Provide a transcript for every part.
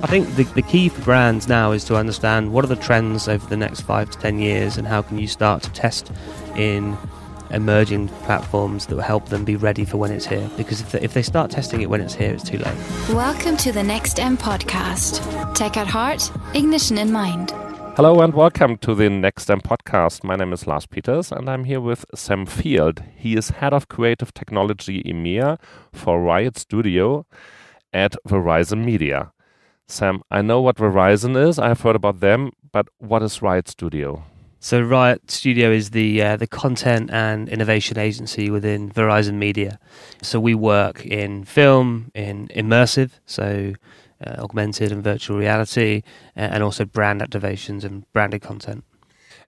I think the, the key for brands now is to understand what are the trends over the next five to ten years and how can you start to test in emerging platforms that will help them be ready for when it's here. Because if they, if they start testing it when it's here, it's too late. Welcome to the Next M podcast. Tech at heart, ignition in mind. Hello and welcome to the Next M podcast. My name is Lars Peters and I'm here with Sam Field. He is head of creative technology EMEA for RYOT Studio at Verizon Media. Sam, I know what Verizon is. I've heard about them, but what is RYOT Studio? So RYOT Studio is the uh, the content and innovation agency within Verizon Media. So we work in film, in immersive, so uh, augmented and virtual reality, and also brand activations and branded content.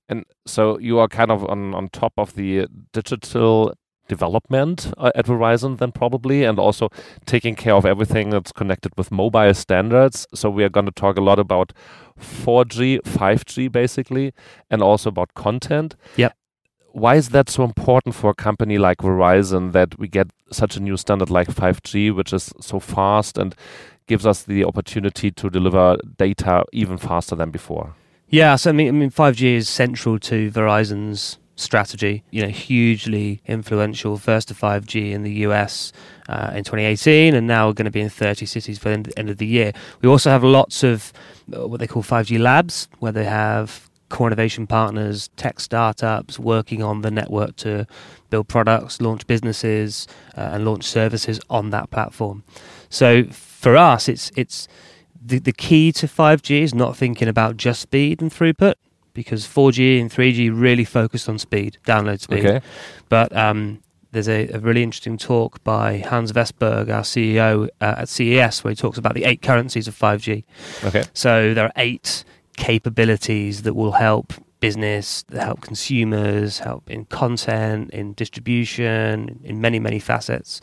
And so you are kind of on, on top of the digital development uh, at Verizon then probably and also taking care of everything that's connected with mobile standards. So we are going to talk a lot about 4G, 5G basically and also about content. Yep. Why is that so important for a company like Verizon that we get such a new standard like 5G which is so fast and gives us the opportunity to deliver data even faster than before? Yeah, so I mean, I mean, 5G is central to Verizon's strategy. You know, hugely influential. First to 5G in the US uh, in 2018, and now we're going to be in 30 cities by the end of the year. We also have lots of uh, what they call 5G labs, where they have core innovation partners, tech startups working on the network to build products, launch businesses, uh, and launch services on that platform. So for us, it's it's the, the key to 5G is not thinking about just speed and throughput because 4G and 3G really focused on speed, download speed. Okay. But um, there's a, a, really interesting talk by Hans Vestberg, our CEO uh, at CES, where he talks about the eight currencies of 5G. Okay. So there are eight capabilities that will help business, that help consumers, help in content, in distribution, in many, many facets.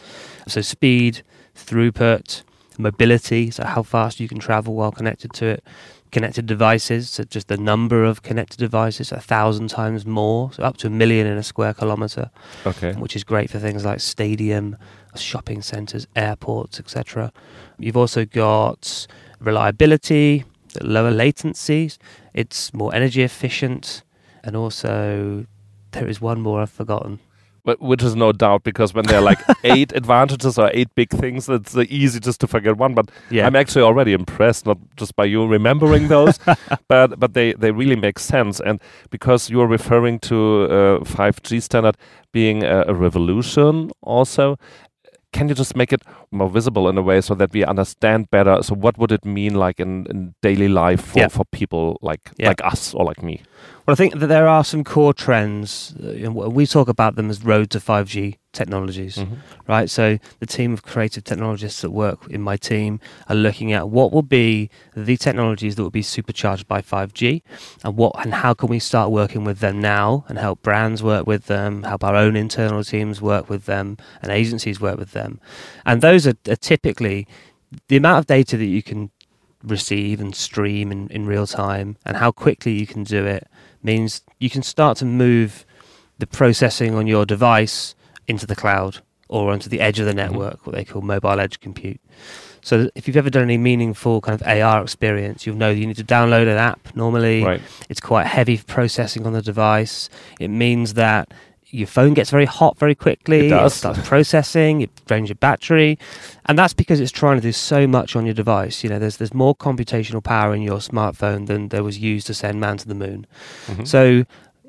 So speed, throughput, mobility, so how fast you can travel while connected to it, connected devices, so just the number of connected devices, a thousand times more, so up to a million in a square kilometer. Okay. Which is great for things like stadium, shopping centres, airports, etc. You've also got reliability, lower latencies, it's more energy efficient, and also there is one more I've forgotten but which is no doubt because when there are like eight advantages or eight big things, it's easy just to forget one. But yeah. I'm actually already impressed, not just by you remembering those, but but they they really make sense. And because you're referring to uh, 5G standard being a, a revolution, also, can you just make it more visible in a way so that we understand better? So what would it mean like in, in daily life for, yeah. for people like yeah. like us or like me? Well, I think that there are some core trends. Uh, we talk about them as road to 5G technologies, mm-hmm. right? So the team of creative technologists that work in my team are looking at what will be the technologies that will be supercharged by 5G, and what and how can we start working with them now and help brands work with them, help our own internal teams work with them, and agencies work with them. And those are, are typically the amount of data that you can receive and stream in, in real time and how quickly you can do it means you can start to move the processing on your device into the cloud or onto the edge of the mm-hmm. network, what they call mobile edge compute. So if you've ever done any meaningful kind of AR experience, you'll know that you need to download an app normally. Right. It's quite heavy processing on the device. It means that your phone gets very hot very quickly. It, does. it starts processing. It drains your battery, and that's because it's trying to do so much on your device. You know, there's there's more computational power in your smartphone than there was used to send man to the moon. Mm-hmm. So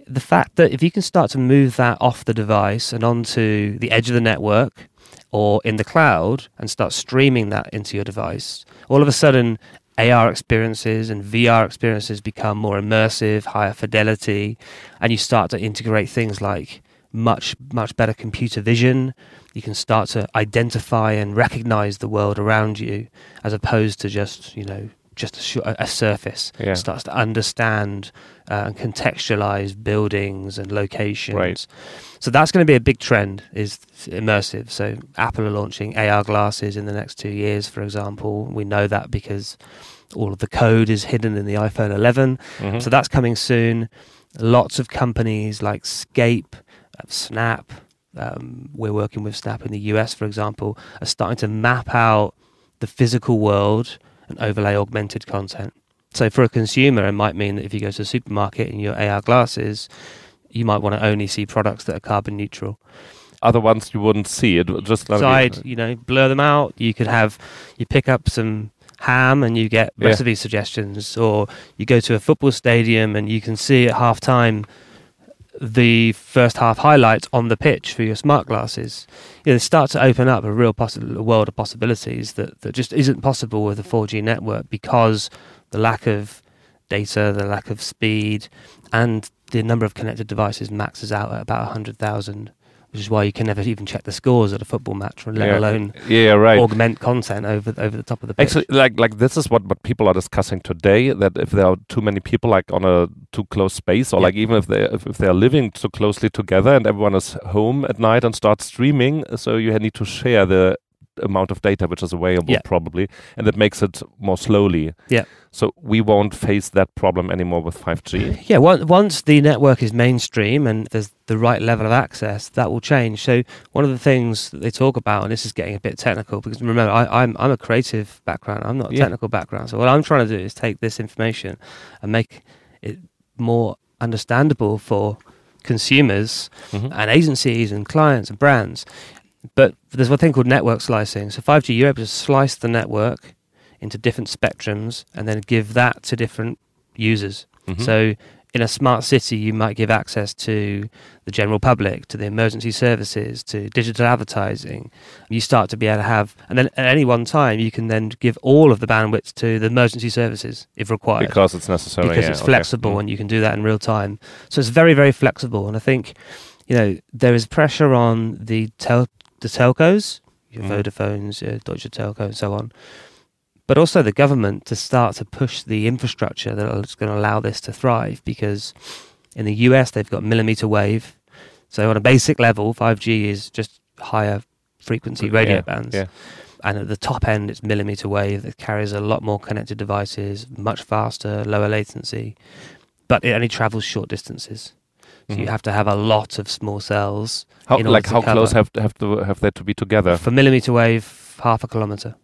the fact that if you can start to move that off the device and onto the edge of the network or in the cloud and start streaming that into your device, all of a sudden AR experiences and VR experiences become more immersive, higher fidelity, and you start to integrate things like much much better computer vision. You can start to identify and recognize the world around you, as opposed to just you know just a, sh- a surface. Yeah. Starts to understand uh, and contextualize buildings and locations. Right. So that's going to be a big trend is immersive. So Apple are launching AR glasses in the next two years, for example. We know that because all of the code is hidden in the iPhone 11. Mm-hmm. So that's coming soon. Lots of companies like Scape Snap, um, we're working with Snap in the US, for example, are starting to map out the physical world and overlay augmented content. So for a consumer, it might mean that if you go to a supermarket in your AR glasses, you might want to only see products that are carbon neutral. Other ones you wouldn't see it just side, you know, blur them out. You could have you pick up some ham and you get yeah. recipe suggestions, or you go to a football stadium and you can see at half time the first half highlights on the pitch for your smart glasses. You know, start to open up a real possi- a world of possibilities that, that just isn't possible with a 4G network because the lack of data, the lack of speed, and the number of connected devices maxes out at about 100,000 which is why you can never even check the scores at a football match, let yeah. alone yeah, right. augment content over over the top of the pitch. Actually, like like this is what, what people are discussing today. That if there are too many people like on a too close space, or yeah. like even if they if, if they are living too closely together and everyone is home at night and starts streaming, so you need to share the amount of data which is available yeah. probably and that makes it more slowly. Yeah. So we won't face that problem anymore with 5g yeah once the network is mainstream and there's the right level of access that will change. So one of the things that they talk about and this is getting a bit technical because remember I, am I'm, I'm a creative background. I'm not a yeah. technical background. So what i'm trying to do is take this information and make it more understandable for consumers mm-hmm. and agencies and clients and brands but there's one thing called network slicing. So 5G, you're able to slice the network into different spectrums and then give that to different users. Mm-hmm. So in a smart city, you might give access to the general public, to the emergency services, to digital advertising. You start to be able to have, and then at any one time, you can then give all of the bandwidth to the emergency services if required. Because it's necessary. Because yeah, it's flexible mm. and you can do that in real time. So it's very, very flexible. And I think, you know, there is pressure on the tel- the telcos, your mm. Vodafones, your Deutsche Telco, and so on, but also the government to start to push the infrastructure that is going to allow this to thrive. Because in the US, they've got millimeter wave. So on a basic level, 5G is just higher frequency radio yeah, bands. Yeah. And at the top end, it's millimeter wave that carries a lot more connected devices, much faster, lower latency, but it only travels short distances. So mm-hmm. you have to have a lot of small cells. How, like how close have to, have to have they to be together? For millimeter wave, half a kilometer.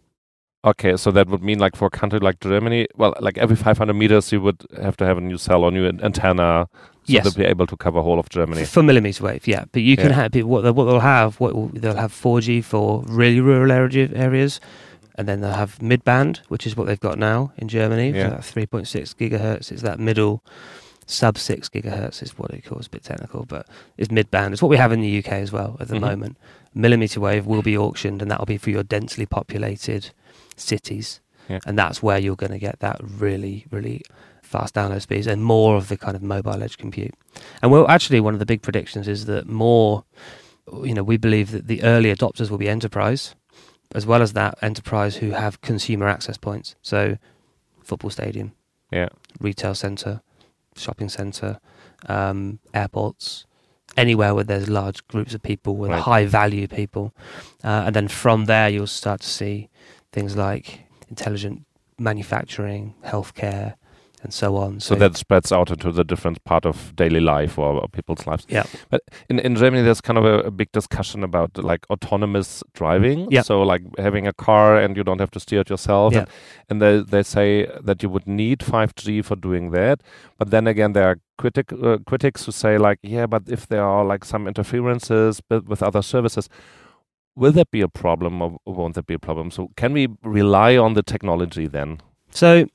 Okay, so that would mean like for a country like Germany, well, like every 500 meters, you would have to have a new cell or new antenna, so yes. they'll be able to cover whole of Germany. For millimeter wave, yeah. But you can yeah. have what, they, what they'll have. What they'll have 4G for really rural areas, and then they'll have mid band, which is what they've got now in Germany. Yeah. 3.6 gigahertz. It's that middle sub six gigahertz is what it calls a bit technical, but it's mid band. It's what we have in the UK as well at the mm-hmm. moment. Millimeter wave will be auctioned, and that will be for your densely populated cities, yeah. and that's where you're going to get that really, really fast download speeds and more of the kind of mobile edge compute. And well, actually, one of the big predictions is that more, you know, we believe that the early adopters will be enterprise, as well as that enterprise who have consumer access points. So, football stadium, yeah, retail center shopping centre, um, airports, anywhere where there's large groups of people with right. high value people. Uh, and then from there, you'll start to see things like intelligent manufacturing, healthcare, and so on. So, so, that spreads out into the different part of daily life or, or people's lives. Yeah. But in, in Germany, there's kind of a, a, big discussion about like autonomous driving. Yeah. So like having a car and you don't have to steer it yourself. Yeah. And, and they, they say that you would need 5G for doing that. But then again, there are critic, uh, critics who say like, yeah, but if there are like some interferences with other services, will that be a problem or won't that be a problem? So can we rely on the technology then? So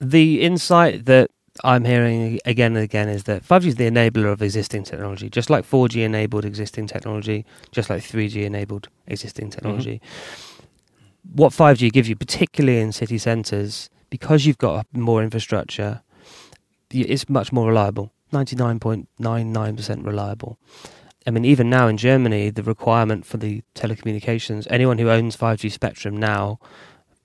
the insight that I'm hearing again and again is that 5G is the enabler of existing technology, just like 4G enabled existing technology, just like 3G enabled existing mm-hmm. technology. Mm-hmm. What 5G gives you, particularly in city centres, because you've got more infrastructure, it's much more reliable 99.99% reliable. I mean, even now in Germany, the requirement for the telecommunications, anyone who owns 5G spectrum now,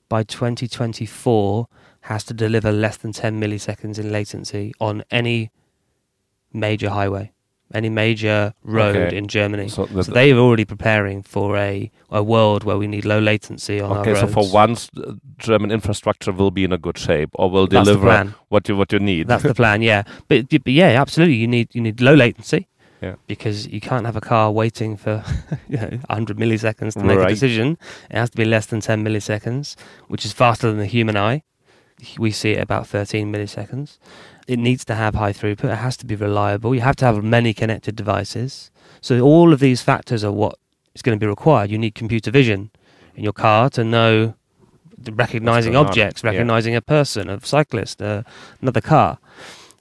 by 2024, has to deliver less than 10 milliseconds in latency on any major highway, any major road okay. in Germany. So, so, they're already preparing for a, a world where we need low latency on okay, our roads. Okay, so for once, uh, German infrastructure will be in a good shape, or will deliver what you what you need. That's the plan. Yeah, but, but yeah, absolutely. You need you need low latency. Yeah. Because you can't have a car waiting for you know 100 milliseconds to make right. a decision. It has to be less than 10 milliseconds, which is faster than the human eye. We see it about 13 milliseconds. It needs to have high throughput. It has to be reliable. You have to have many connected devices. So all of these factors are what is going to be required. You need computer vision in your car to know recognizing objects, on? recognizing yeah. a person, a cyclist, uh, another car.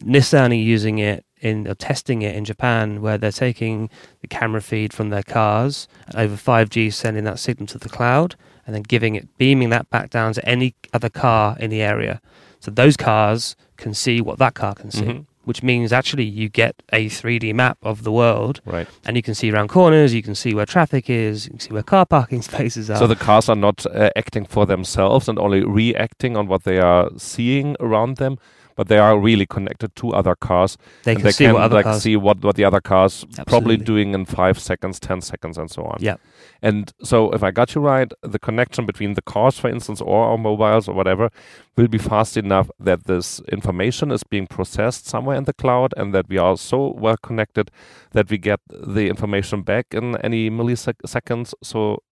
Nissan are using it in or testing it in Japan, where they're taking the camera feed from their cars over 5G, sending that signal to the cloud, and then giving it, beaming that back down to any other car in the area. So those cars can see what that car can see. Mm-hmm which means actually you get a 3D map of the world. Right. And you can see around corners, you can see where traffic is, you can see where car parking spaces are. So the cars are not uh, acting for themselves and only reacting on what they are seeing around them, but they are really connected to other cars. They can they see can, what other like cars see what, what the other cars Absolutely. probably doing in five seconds, ten seconds, and so on. Yeah. And so, if I got you right, the connection between the cars, for instance, or our mobiles or whatever, will be fast enough that this information is being processed somewhere in the cloud, and that we are so well connected that we get the information back in any milliseconds. So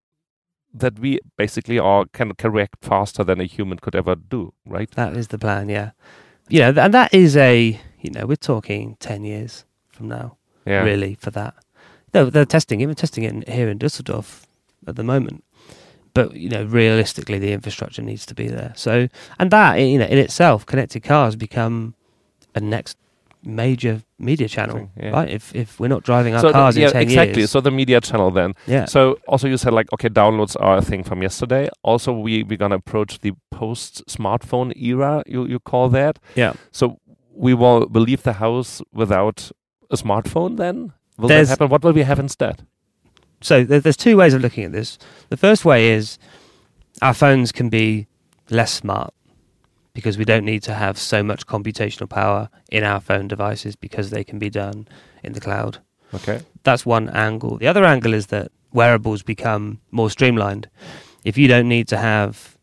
that we basically are can, can react faster than a human could ever do, right? That is the plan, yeah you know, and that is a, you know, we're talking 10 years from now, yeah. really, for that. No, they're testing, even testing it in, here in Dusseldorf at the moment. But, you know, realistically, the infrastructure needs to be there. So, and that, you know, in itself, connected cars become a next major media channel, yeah. right? If if we're not driving our so cars the, yeah, in ten exactly. years, so the media channel then. Yeah. So also you said like okay, downloads are a thing from yesterday. Also, we we're gonna approach the post smartphone era. You you call that? Yeah. So we will will leave the house without a smartphone. Then will there's, that happen? What will we have instead? So there's two ways of looking at this. The first way is our phones can be less smart because we don't need to have so much computational power in our phone devices because they can be done in the cloud. Okay. That's one angle. The other angle is that wearables become more streamlined. If you don't need to have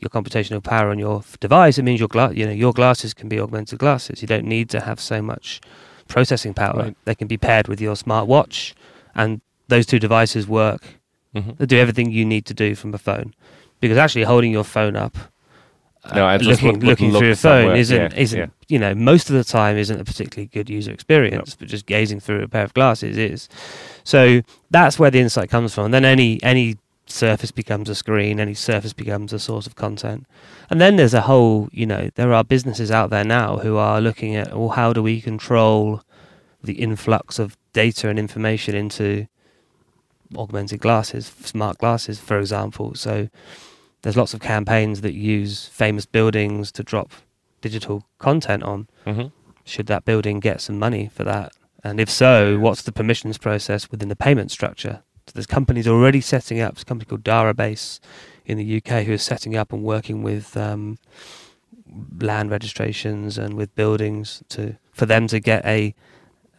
your computational power on your device, it means your gla- you know your glasses can be augmented glasses. You don't need to have so much processing power. Right. They can be paired with your smartwatch, and those two devices work. Mm-hmm. They do everything you need to do from a phone. Because actually, holding your phone up no, I looking look, looking through a phone isn't yeah, isn't yeah. you know most of the time isn't a particularly good user experience, but just gazing through a pair of glasses is. So that's where the insight comes from. And then any any surface becomes a screen, any surface becomes a source of content. And then there's a whole, you know, there are businesses out there now who are looking at, well, how do we control the influx of data and information into augmented glasses, smart glasses, for example. So there's lots of campaigns that use famous buildings to drop digital content on. Mm-hmm. Should that building get some money for that? And if so, what's the permissions process within the payment structure? So there's companies already setting up. There's a company called Darabase in the UK who is setting up and working with um, land registrations and with buildings to for them to get a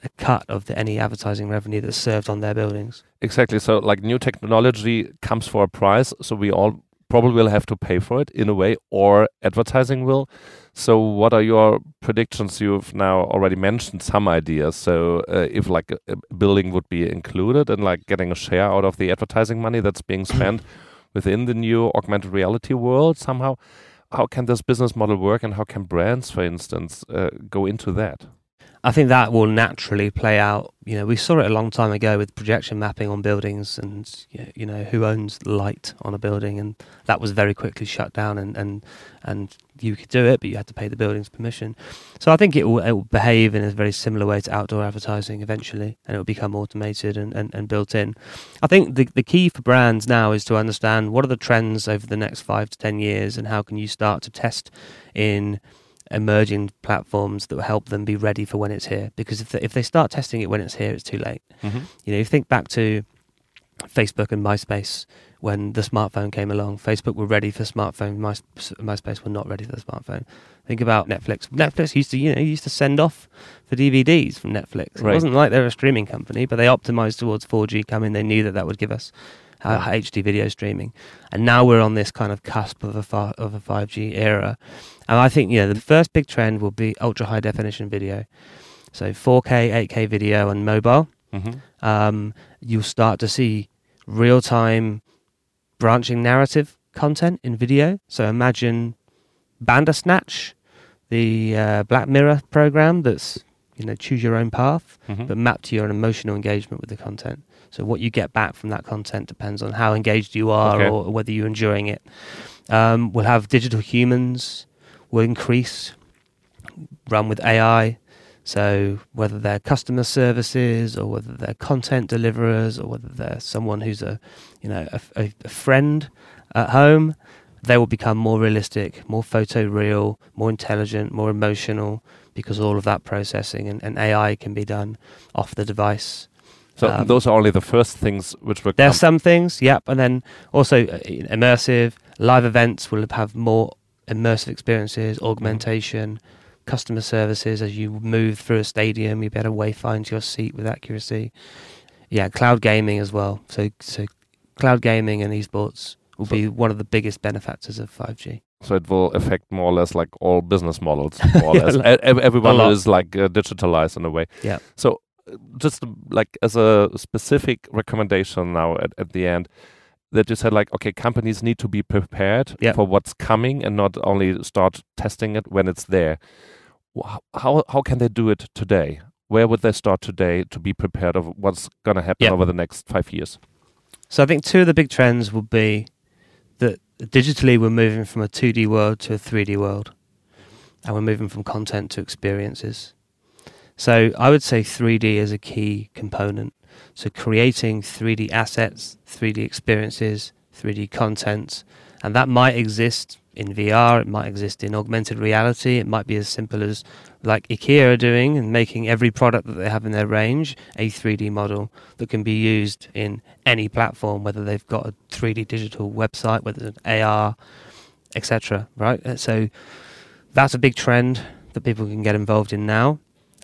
a cut of the, any advertising revenue that's served on their buildings. Exactly. So, like new technology comes for a price, so we all probably will have to pay for it in a way, or advertising will. So, what are your predictions? You've now already mentioned some ideas. So, uh, if like a, building would be included and like getting a share out of the advertising money that's being spent within the new augmented reality world somehow, how can this business model work, and how can brands, for instance, uh, go into that? I think that will naturally play out. You know, we saw it a long time ago with projection mapping on buildings, and you know who owns the light on a building, and that was very quickly shut down. And and and you could do it, but you had to pay the building's permission. So I think it will, it will behave in a very similar way to outdoor advertising eventually, and it will become automated and, and, and built in. I think the the key for brands now is to understand what are the trends over the next five to ten years, and how can you start to test in emerging platforms that will help them be ready for when it's here. Because if they, if they start testing it when it's here, it's too late. Mm-hmm. You know, you think back to Facebook and MySpace when the smartphone came along. Facebook were ready for smartphone. My, MySpace were not ready for the smartphone. Think about Netflix. Netflix used to, you know, used to send off the DVDs from Netflix. Right. It wasn't like they're a streaming company, but they optimized towards 4G coming. They knew that that would give us uh, HD video streaming, and now we're on this kind of cusp of a fi- of a 5G era. And I think you know the first big trend will be ultra high definition video, so 4K, 8K video on mobile. mm-hmm. um, you'll start to see real time branching narrative content in video. So imagine Bandersnatch, the uh, Black Mirror program that's you know choose your own path, mm-hmm. but mapped to your emotional engagement with the content. So what you get back from that content depends on how engaged you are okay. or whether you're enjoying it. Um, we'll have digital humans will increase, run with AI. So whether they're customer services or whether they're content deliverers or whether they're someone who's a, you know, a, a, a friend at home, they will become more realistic, more photo real, more intelligent, more emotional because all of that processing and, and AI can be done off the device. So um, those are only the first things which were. There's some things, yep, and then also uh, immersive live events will have more immersive experiences, mm-hmm. augmentation, customer services as you move through a stadium, you better wayfind your seat with accuracy. Yeah, cloud gaming as well. So so cloud gaming and esports will so be one of the biggest benefactors of 5G. So it will affect more or less like all business models. More or less, like, everyone is like uh, digitalized in a way. Yeah. So just like as a specific recommendation now at, at the end, that you said like okay companies need to be prepared for what's coming and not only start testing it when it's there. How how can they do it today? Where would they start today to be prepared of what's going to happen over the next 5 years? So i think two of the big trends will be that digitally we're moving from a 2D world to a 3D world and we're moving from content to experiences so I would say 3D is a key component so creating 3D assets, 3D experiences, 3D content, and that might exist in VR, it might exist in augmented reality, it might be as simple as like IKEA are doing and making every product that they have in their range a 3D model that can be used in any platform, whether they've got a 3D digital website, whether it's an AR, etc. Right? So that's a big trend that people can get involved in now.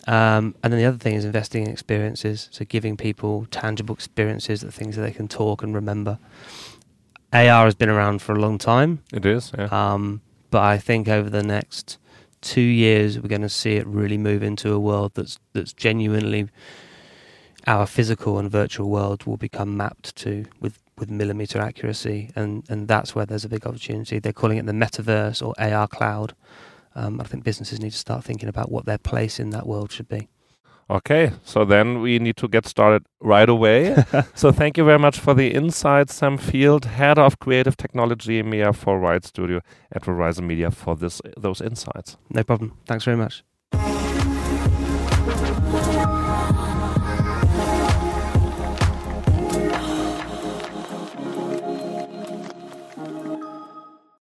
Um, and then the other thing is investing in experiences, so giving people tangible experiences, the things that they can talk and remember. AR has been around for a long time. It is, yeah. Um, but I think over the next two years, we're going to see it really move into a world that's that's genuinely our physical and virtual world will become mapped to with with millimeter accuracy, and and that's where there's a big opportunity. They're calling it the metaverse or AR cloud. Um, I think businesses need to start thinking about what their place in that world should be. Okay, so then we need to get started right away. so thank you very much for the insights, Sam Field, head of creative technology EMEA for RYOT Studio at Verizon Media, for this those insights. No problem. Thanks very much.